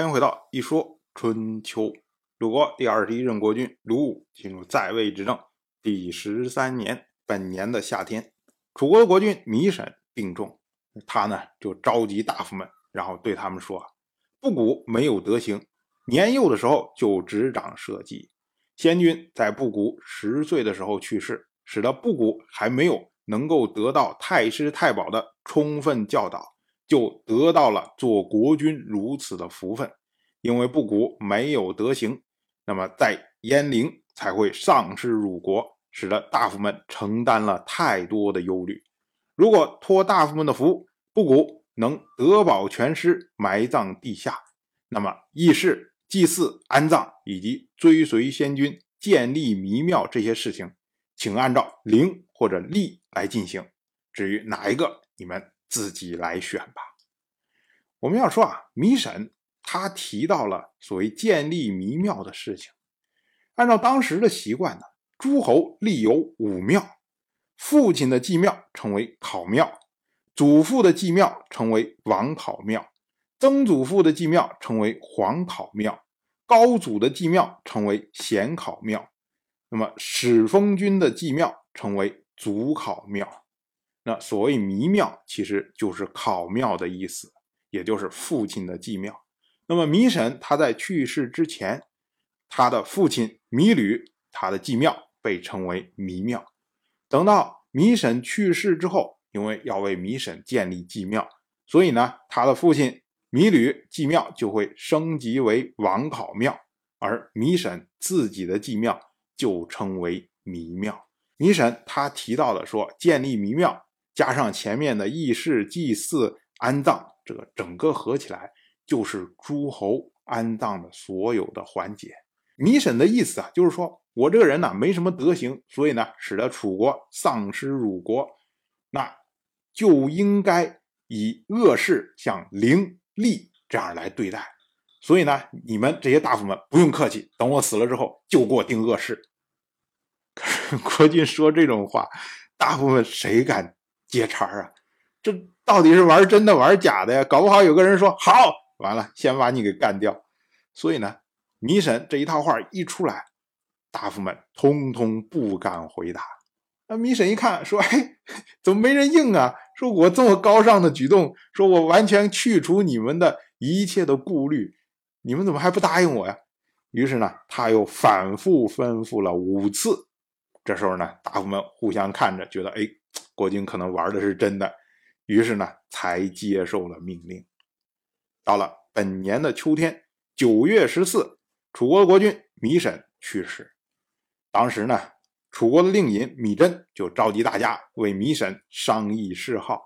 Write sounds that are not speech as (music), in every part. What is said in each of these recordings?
欢迎回到一说春秋。鲁国第二十一任国君鲁武进入在位执政第十三年，本年的夏天，楚国的国君糜沈病重，他呢就召集大夫们，然后对他们说：“布谷没有德行，年幼的时候就执掌社稷。先君在布谷十岁的时候去世，使得布谷还没有能够得到太师太保的充分教导。”就得到了做国君如此的福分，因为布谷没有德行，那么在燕陵才会丧失辱国，使得大夫们承担了太多的忧虑。如果托大夫们的福，布谷能得保全尸，埋葬地下，那么议事、祭祀、安葬以及追随先君、建立弥庙这些事情，请按照陵或者立来进行。至于哪一个，你们。自己来选吧。我们要说啊，弥审他提到了所谓建立弥庙的事情。按照当时的习惯呢，诸侯立有五庙，父亲的祭庙称为考庙，祖父的祭庙称为王考庙，曾祖父的祭庙称为皇考庙，高祖的祭庙称为显考庙，那么始封君的祭庙称为祖考庙。那所谓弥庙，其实就是考庙的意思，也就是父亲的祭庙。那么弥神他在去世之前，他的父亲弥吕他的祭庙被称为弥庙。等到弥神去世之后，因为要为弥神建立祭庙，所以呢，他的父亲弥吕祭庙就会升级为王考庙，而弥神自己的祭庙就称为弥庙。弥神他提到的说，建立弥庙。加上前面的议事、祭祀、安葬，这个整个合起来就是诸侯安葬的所有的环节。弥审的意思啊，就是说我这个人呢没什么德行，所以呢使得楚国丧失辱国，那就应该以恶事像凌厉这样来对待。所以呢，你们这些大夫们不用客气，等我死了之后就给我定恶事。(laughs) 国君说这种话，大部分谁敢？接茬啊！这到底是玩真的玩假的呀？搞不好有个人说好，完了先把你给干掉。所以呢，弥审这一套话一出来，大夫们通通不敢回答。那弥审一看，说：“ (laughs) 哎，怎么没人应啊？说我这么高尚的举动，说我完全去除你们的一切的顾虑，你们怎么还不答应我呀？”于是呢，他又反复吩咐了五次。这时候呢，大夫们互相看着，觉得哎。国君可能玩的是真的，于是呢，才接受了命令。到了本年的秋天，九月十四，楚国的国君芈沈去世。当时呢，楚国的令尹芈真就召集大家为芈沈商议谥号。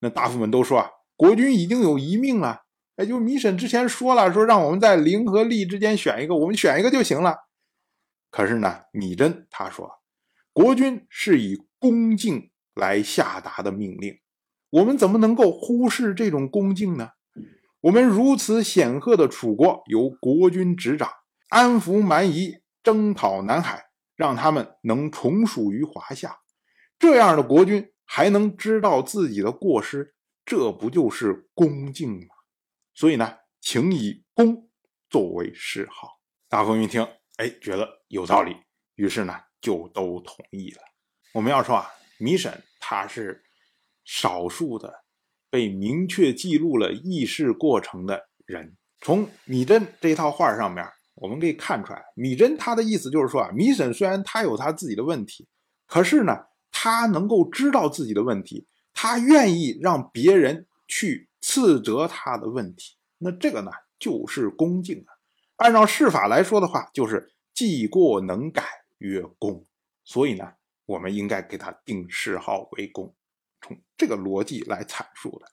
那大夫们都说啊，国君已经有遗命了。哎，就芈沈之前说了，说让我们在灵和利之间选一个，我们选一个就行了。可是呢，芈真他说，国君是以恭敬。来下达的命令，我们怎么能够忽视这种恭敬呢？我们如此显赫的楚国由国君执掌，安抚蛮夷，征讨南海，让他们能从属于华夏，这样的国君还能知道自己的过失，这不就是恭敬吗？所以呢，请以恭作为谥号。大夫一听，哎，觉得有道理，于是呢，就都同意了。我们要说啊。米审他是少数的被明确记录了议事过程的人。从米真这套话上面，我们可以看出来，米真他的意思就是说啊，米审虽然他有他自己的问题，可是呢，他能够知道自己的问题，他愿意让别人去斥责他的问题，那这个呢就是恭敬啊。按照释法来说的话，就是既过能改曰恭，所以呢。我们应该给他定谥号为公，从这个逻辑来阐述的。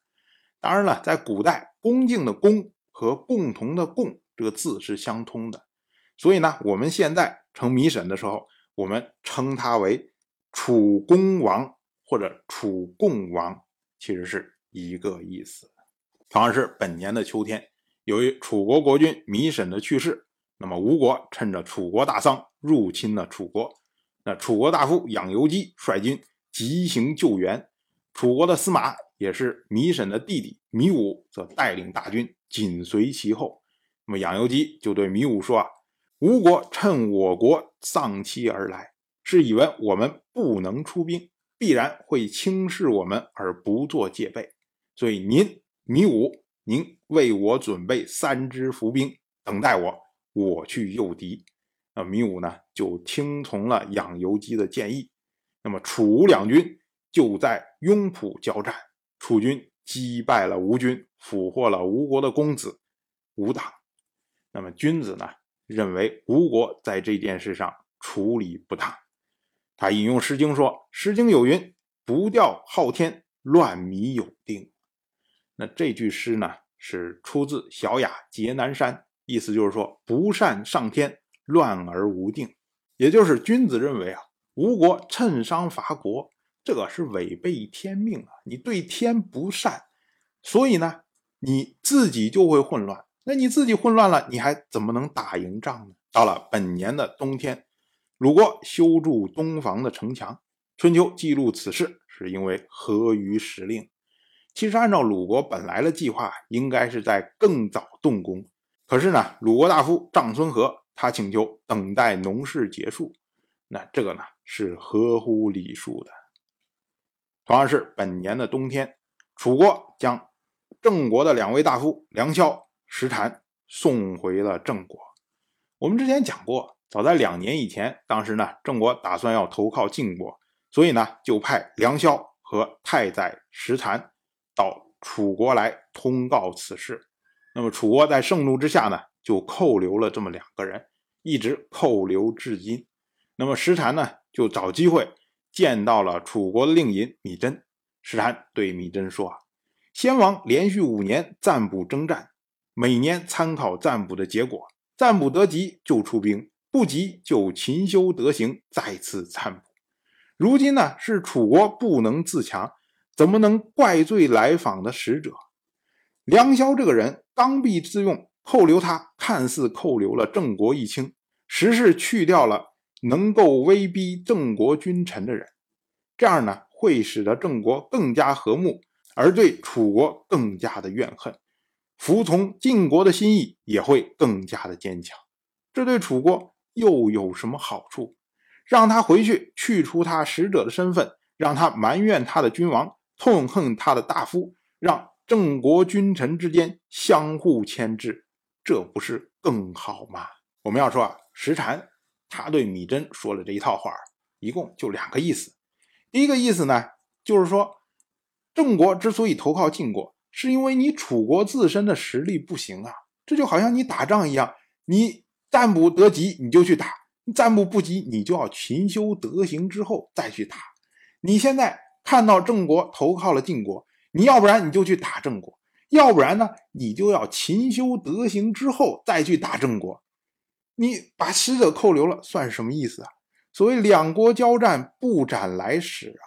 当然了，在古代，恭敬的恭和共同的共这个字是相通的，所以呢，我们现在称弥沈的时候，我们称他为楚公王或者楚共王，其实是一个意思。同样是本年的秋天，由于楚国国君弥沈的去世，那么吴国趁着楚国大丧，入侵了楚国。那楚国大夫养由基率军急行救援，楚国的司马也是弥沈的弟弟弥武，则带领大军紧随其后。那么养由基就对糜武说啊：“吴国趁我国丧期而来，是以为我们不能出兵，必然会轻视我们而不做戒备。所以您糜武，您为我准备三支伏兵，等待我，我去诱敌。”那米武呢，就听从了养由基的建议。那么楚吴两军就在雍浦交战，楚军击败了吴军，俘获了吴国的公子吴党。那么君子呢，认为吴国在这件事上处理不当。他引用《诗经》说：“《诗经》有云，不调昊天，乱米有定。”那这句诗呢，是出自《小雅·节南山》，意思就是说，不善上天。乱而无定，也就是君子认为啊，吴国趁商伐国，这个是违背天命啊！你对天不善，所以呢，你自己就会混乱。那你自己混乱了，你还怎么能打赢仗呢？到了本年的冬天，鲁国修筑东房的城墙。春秋记录此事，是因为合于时令。其实按照鲁国本来的计划，应该是在更早动工。可是呢，鲁国大夫长孙和。他请求等待农事结束，那这个呢是合乎礼数的。同样是本年的冬天，楚国将郑国的两位大夫梁萧、石禅送回了郑国。我们之前讲过，早在两年以前，当时呢郑国打算要投靠晋国，所以呢就派梁萧和太宰石禅到楚国来通告此事。那么楚国在盛怒之下呢？就扣留了这么两个人，一直扣留至今。那么石禅呢，就找机会见到了楚国的令尹米真。石禅对米真说：“啊，先王连续五年占卜征战，每年参考占卜的结果，占卜得吉就出兵，不吉就勤修德行，再次占卜。如今呢，是楚国不能自强，怎么能怪罪来访的使者？梁萧这个人刚愎自用。”扣留他，看似扣留了郑国一卿，实是去掉了能够威逼郑国君臣的人。这样呢，会使得郑国更加和睦，而对楚国更加的怨恨，服从晋国的心意也会更加的坚强。这对楚国又有什么好处？让他回去，去除他使者的身份，让他埋怨他的君王，痛恨他的大夫，让郑国君臣之间相互牵制。这不是更好吗？我们要说啊，石禅他对米真说了这一套话，一共就两个意思。第一个意思呢，就是说郑国之所以投靠晋国，是因为你楚国自身的实力不行啊。这就好像你打仗一样，你占卜得吉你就去打，占卜不吉你就要勤修德行之后再去打。你现在看到郑国投靠了晋国，你要不然你就去打郑国。要不然呢，你就要勤修德行之后再去打郑国。你把使者扣留了，算什么意思啊？所谓两国交战，不斩来使啊。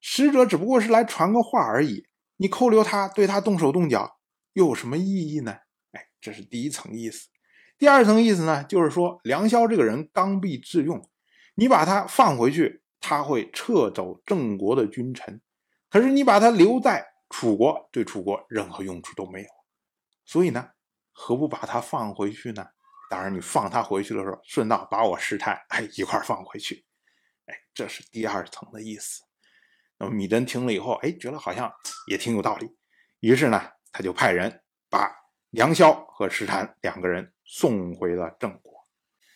使者只不过是来传个话而已，你扣留他，对他动手动脚，又有什么意义呢？哎，这是第一层意思。第二层意思呢，就是说梁萧这个人刚愎自用，你把他放回去，他会撤走郑国的君臣。可是你把他留在。楚国对楚国任何用处都没有，所以呢，何不把他放回去呢？当然，你放他回去的时候，顺道把我师太哎一块放回去，哎，这是第二层的意思。那么米真听了以后，哎，觉得好像也挺有道理，于是呢，他就派人把梁萧和石禅两个人送回了郑国。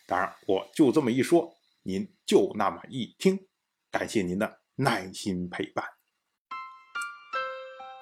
当然，我就这么一说，您就那么一听，感谢您的耐心陪伴。